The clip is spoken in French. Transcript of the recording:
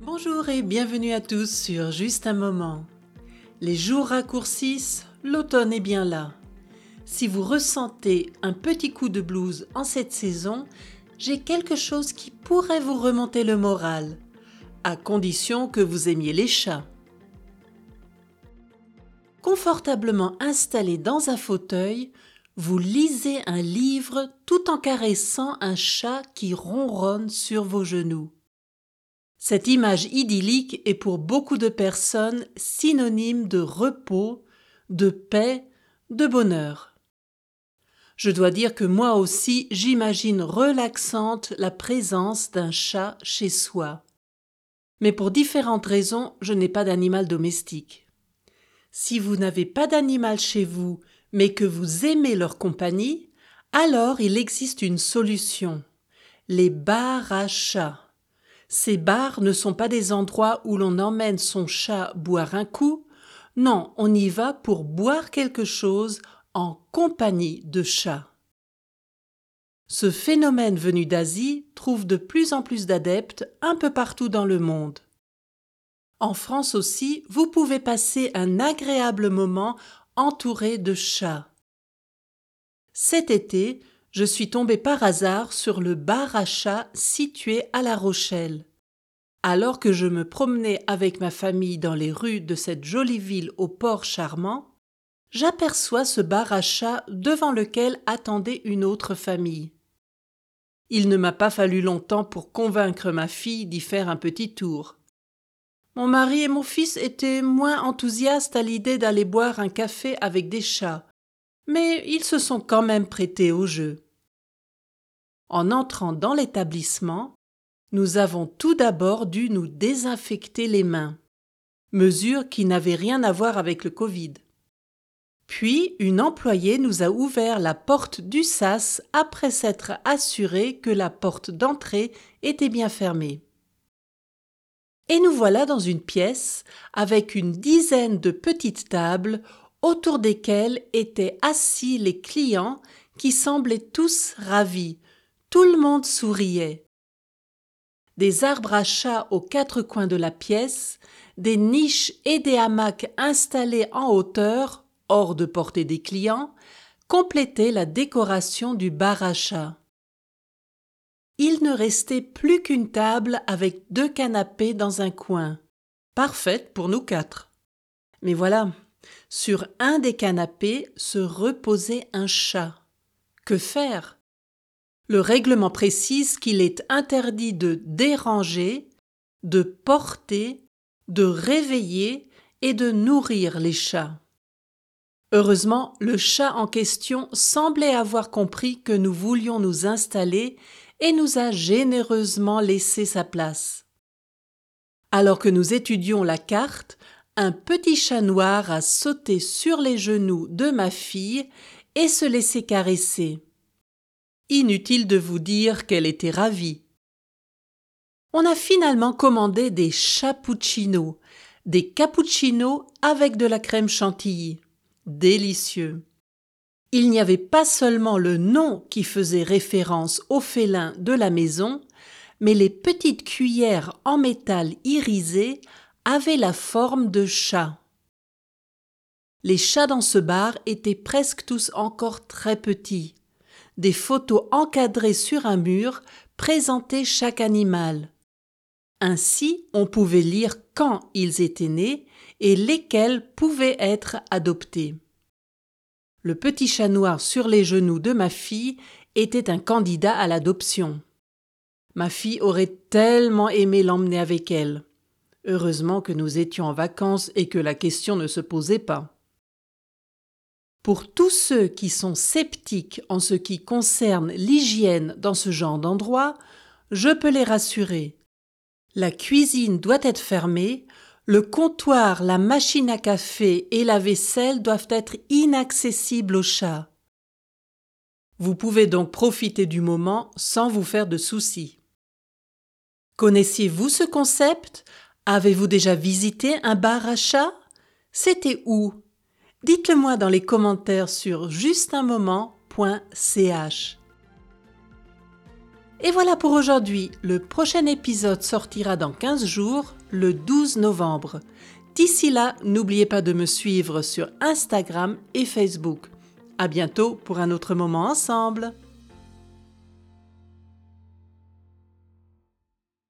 Bonjour et bienvenue à tous sur Juste un moment. Les jours raccourcissent, l'automne est bien là. Si vous ressentez un petit coup de blues en cette saison, j'ai quelque chose qui pourrait vous remonter le moral, à condition que vous aimiez les chats. Confortablement installé dans un fauteuil, vous lisez un livre tout en caressant un chat qui ronronne sur vos genoux. Cette image idyllique est pour beaucoup de personnes synonyme de repos, de paix, de bonheur. Je dois dire que moi aussi j'imagine relaxante la présence d'un chat chez soi. Mais pour différentes raisons, je n'ai pas d'animal domestique. Si vous n'avez pas d'animal chez vous, mais que vous aimez leur compagnie, alors il existe une solution. Les bars à chats. Ces bars ne sont pas des endroits où l'on emmène son chat boire un coup, non, on y va pour boire quelque chose en compagnie de chats. Ce phénomène venu d'Asie trouve de plus en plus d'adeptes un peu partout dans le monde. En France aussi, vous pouvez passer un agréable moment entouré de chats. Cet été, je suis tombé par hasard sur le bar à chats situé à La Rochelle. Alors que je me promenais avec ma famille dans les rues de cette jolie ville au port charmant, j'aperçois ce bar à chat devant lequel attendait une autre famille. Il ne m'a pas fallu longtemps pour convaincre ma fille d'y faire un petit tour. Mon mari et mon fils étaient moins enthousiastes à l'idée d'aller boire un café avec des chats, mais ils se sont quand même prêtés au jeu. En entrant dans l'établissement, nous avons tout d'abord dû nous désinfecter les mains, mesure qui n'avait rien à voir avec le Covid. Puis une employée nous a ouvert la porte du sas après s'être assurée que la porte d'entrée était bien fermée. Et nous voilà dans une pièce avec une dizaine de petites tables autour desquelles étaient assis les clients qui semblaient tous ravis. Tout le monde souriait. Des arbres à chat aux quatre coins de la pièce, des niches et des hamacs installés en hauteur hors de portée des clients, complétait la décoration du bar à chat. Il ne restait plus qu'une table avec deux canapés dans un coin, parfaite pour nous quatre. Mais voilà, sur un des canapés se reposait un chat. Que faire? Le règlement précise qu'il est interdit de déranger, de porter, de réveiller et de nourrir les chats. Heureusement, le chat en question semblait avoir compris que nous voulions nous installer et nous a généreusement laissé sa place. Alors que nous étudions la carte, un petit chat noir a sauté sur les genoux de ma fille et se laissait caresser. Inutile de vous dire qu'elle était ravie. On a finalement commandé des cappuccinos, des cappuccinos avec de la crème chantilly délicieux. Il n'y avait pas seulement le nom qui faisait référence au félin de la maison, mais les petites cuillères en métal irisé avaient la forme de chats. Les chats dans ce bar étaient presque tous encore très petits. Des photos encadrées sur un mur présentaient chaque animal. Ainsi, on pouvait lire quand ils étaient nés et lesquels pouvaient être adoptés. Le petit chat noir sur les genoux de ma fille était un candidat à l'adoption. Ma fille aurait tellement aimé l'emmener avec elle. Heureusement que nous étions en vacances et que la question ne se posait pas. Pour tous ceux qui sont sceptiques en ce qui concerne l'hygiène dans ce genre d'endroit, je peux les rassurer. La cuisine doit être fermée, le comptoir, la machine à café et la vaisselle doivent être inaccessibles aux chats. Vous pouvez donc profiter du moment sans vous faire de soucis. Connaissiez-vous ce concept? Avez-vous déjà visité un bar à chats? C'était où? Dites-le moi dans les commentaires sur justunmoment.ch. Et voilà pour aujourd'hui. Le prochain épisode sortira dans 15 jours, le 12 novembre. D'ici là, n'oubliez pas de me suivre sur Instagram et Facebook. À bientôt pour un autre moment ensemble.